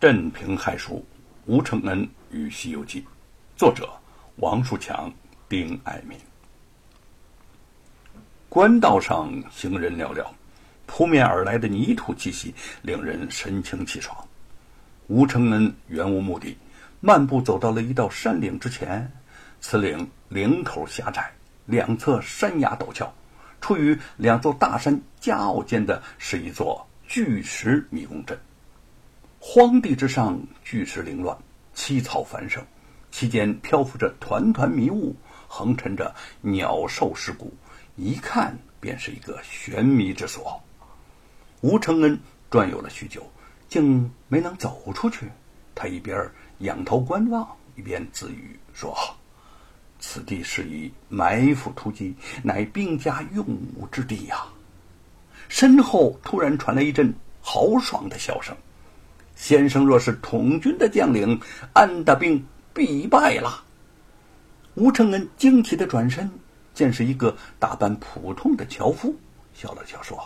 镇平害书，吴承恩与《西游记》，作者王树强、丁爱民。官道上行人寥寥，扑面而来的泥土气息令人神清气爽。吴承恩原无目的，漫步走到了一道山岭之前。此岭岭口狭窄，两侧山崖陡峭，处于两座大山夹坳间的是一座巨石迷宫阵。荒地之上，巨石凌乱，凄草繁盛，其间漂浮着团团迷雾，横陈着鸟兽尸骨，一看便是一个玄秘之所。吴承恩转悠了许久，竟没能走出去。他一边仰头观望，一边自语说：“此地是以埋伏突击，乃兵家用武之地呀。”身后突然传来一阵豪爽的笑声。先生若是统军的将领，安大兵必败了。吴承恩惊奇的转身，见是一个打扮普通的樵夫，笑了笑说：“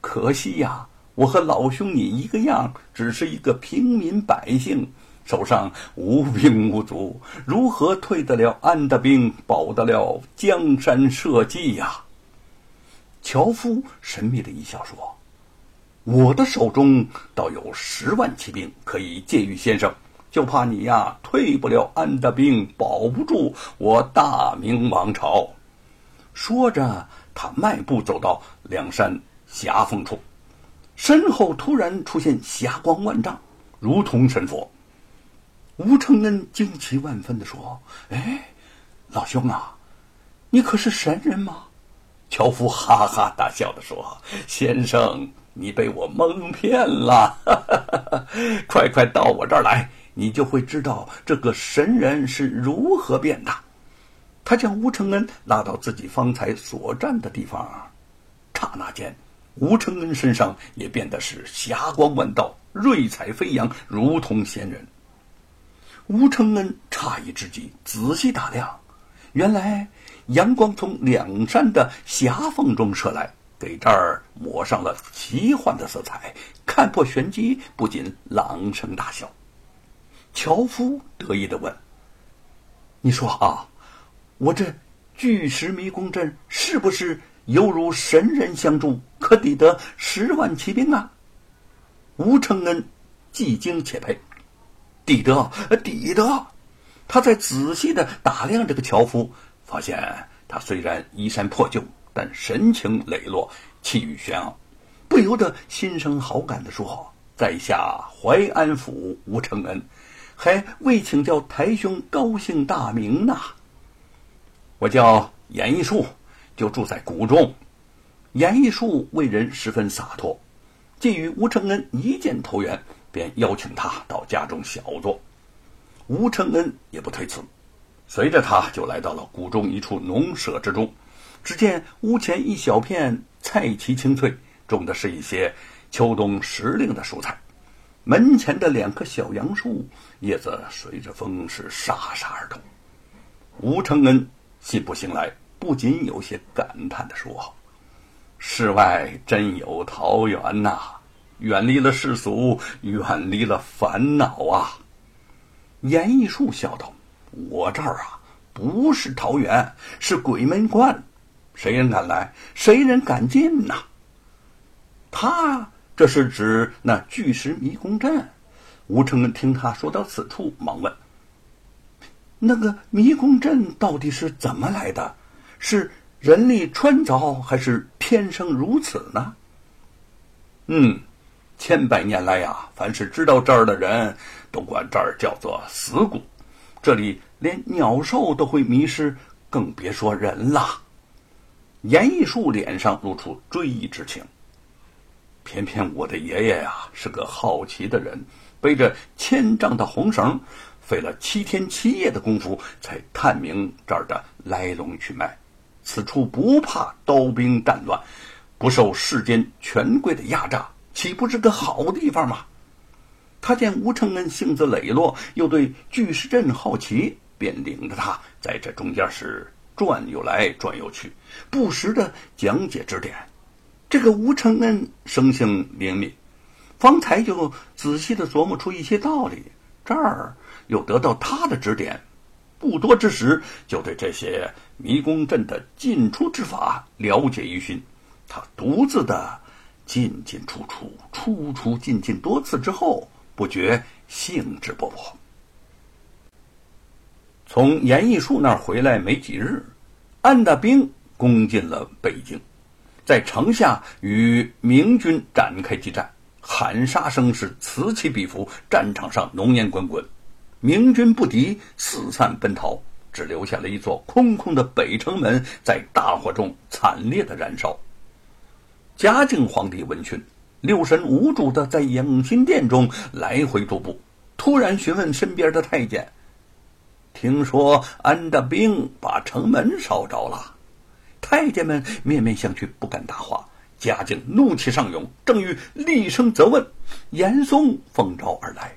可惜呀，我和老兄你一个样，只是一个平民百姓，手上无兵无卒，如何退得了安大兵，保得了江山社稷呀？”樵夫神秘的一笑说。我的手中倒有十万骑兵可以借予先生，就怕你呀退不了安的兵，保不住我大明王朝。说着，他迈步走到梁山峡缝处，身后突然出现霞光万丈，如同神佛。吴承恩惊奇万分地说：“哎，老兄啊，你可是神人吗？”樵夫哈哈大笑地说：“先生。”你被我蒙骗了，快快到我这儿来，你就会知道这个神人是如何变的。他将吴承恩拉到自己方才所站的地方，刹那间，吴承恩身上也变得是霞光万道，瑞彩飞扬，如同仙人。吴承恩诧异之极，仔细打量，原来阳光从两山的狭缝中射来。给这儿抹上了奇幻的色彩，看破玄机，不禁朗声大笑。樵夫得意的问：“你说啊，我这巨石迷宫阵是不是犹如神人相助，可抵得十万骑兵啊？”吴承恩既惊且佩，抵得，抵得。他在仔细的打量这个樵夫，发现他虽然衣衫破旧。但神情磊落，气宇轩昂，不由得心生好感地说：“在下淮安府吴承恩，还未请教台兄高姓大名呢？我叫严义树，就住在谷中。”严义树为人十分洒脱，既与吴承恩一见投缘，便邀请他到家中小坐。吴承恩也不推辞，随着他就来到了谷中一处农舍之中。只见屋前一小片菜畦青翠，种的是一些秋冬时令的蔬菜。门前的两棵小杨树，叶子随着风是沙沙而动。吴承恩信步行来，不禁有些感叹地说：“世外真有桃源呐！远离了世俗，远离了烦恼啊！”严艺树笑道：“我这儿啊，不是桃源，是鬼门关。”谁人敢来？谁人敢进呐？他这是指那巨石迷宫阵。吴承恩听他说到此处，忙问：“那个迷宫阵到底是怎么来的？是人力穿凿，还是天生如此呢？”嗯，千百年来呀，凡是知道这儿的人，都管这儿叫做死谷。这里连鸟兽都会迷失，更别说人了。严义树脸上露出追忆之情。偏偏我的爷爷呀是个好奇的人，背着千丈的红绳，费了七天七夜的功夫，才探明这儿的来龙去脉。此处不怕刀兵战乱，不受世间权贵的压榨，岂不是个好地方吗？他见吴承恩性子磊落，又对巨石阵好奇，便领着他在这中间是。转悠来转悠去，不时的讲解指点。这个吴承恩生性灵敏，方才就仔细的琢磨出一些道理，这儿又得到他的指点，不多之时就对这些迷宫阵的进出之法了解于心。他独自的进进出出、出出进进多次之后，不觉兴致勃勃。从严义树那儿回来没几日，安大兵攻进了北京，在城下与明军展开激战，喊杀声是此起彼伏，战场上浓烟滚滚，明军不敌，四散奔逃，只留下了一座空空的北城门在大火中惨烈的燃烧。嘉靖皇帝闻讯，六神无主的在养心殿中来回踱步，突然询问身边的太监：“听说安大兵把城门烧着了？”太监们面面相觑，不敢答话。嘉靖怒气上涌，正欲厉声责问，严嵩奉召而来，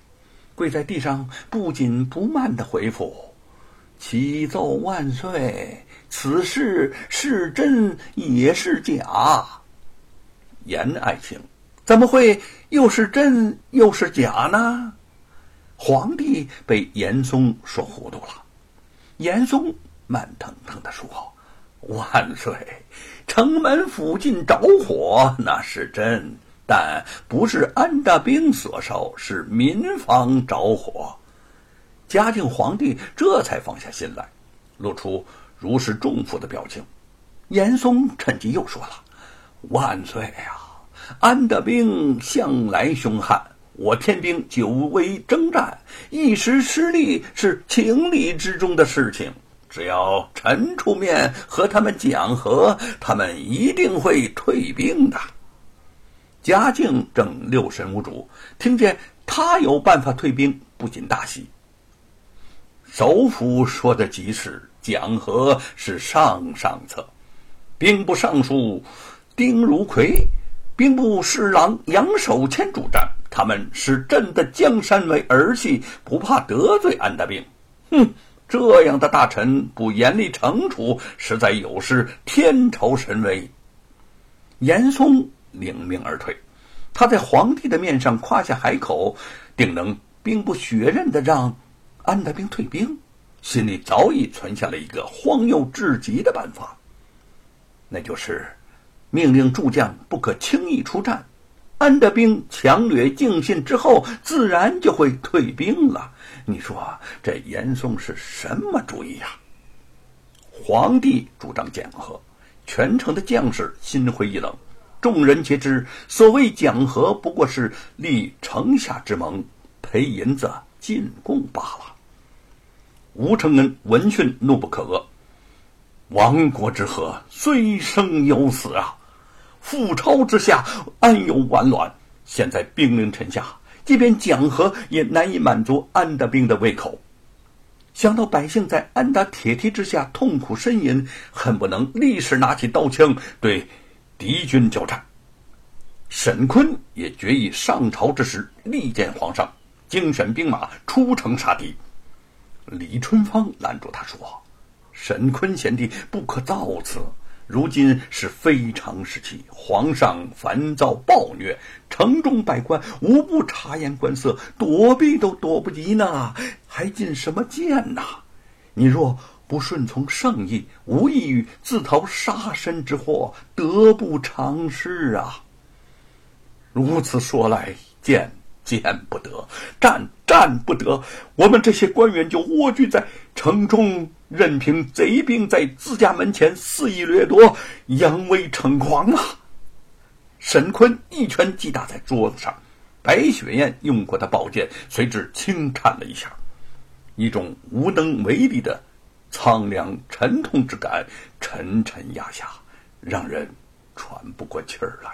跪在地上不紧不慢的回复：“启奏万岁，此事是真也是假。”严爱卿，怎么会又是真又是假呢？皇帝被严嵩说糊涂了。严嵩慢腾腾地说：“万岁，城门附近着火那是真，但不是安大兵所烧，是民房着火。”嘉靖皇帝这才放下心来，露出如释重负的表情。严嵩趁机又说了。万岁呀！安大兵向来凶悍，我天兵久违征战，一时失利是情理之中的事情。只要臣出面和他们讲和，他们一定会退兵的。嘉靖正六神无主，听见他有办法退兵，不禁大喜。首府说的极是，讲和是上上策，兵部尚书。丁如奎，兵部侍郎杨守谦主战，他们视朕的江山为儿戏，不怕得罪安大兵。哼，这样的大臣不严厉惩处，实在有失天朝神威。严嵩领命而退，他在皇帝的面上夸下海口，定能兵不血刃的让安大兵退兵，心里早已存下了一个荒谬至极的办法，那就是。命令诸将不可轻易出战，安德兵强掠敬信之后，自然就会退兵了。你说这严嵩是什么主意呀？皇帝主张讲和，全城的将士心灰意冷。众人皆知，所谓讲和，不过是立城下之盟，赔银子进贡罢了。吴承恩闻讯怒不可遏。亡国之和，虽生犹死啊！覆巢之下，安有完卵？现在兵临城下，即便讲和，也难以满足安大兵的胃口。想到百姓在安达铁蹄之下痛苦呻吟，恨不能立时拿起刀枪对敌军交战。沈坤也决意上朝之时力荐皇上，精选兵马出城杀敌。李春芳拦住他说。沈坤贤弟不可造次，如今是非常时期，皇上烦躁暴虐，城中百官无不察言观色，躲避都躲不及呢，还进什么谏呐？你若不顺从圣意，无异于自讨杀身之祸，得不偿失啊！如此说来，见。见不得，战战不得，我们这些官员就蜗居在城中，任凭贼兵在自家门前肆意掠夺，扬威逞狂啊！沈坤一拳击打在桌子上，白雪燕用过的宝剑随之轻颤了一下，一种无能为力的苍凉沉痛之感沉沉压下，让人喘不过气儿来。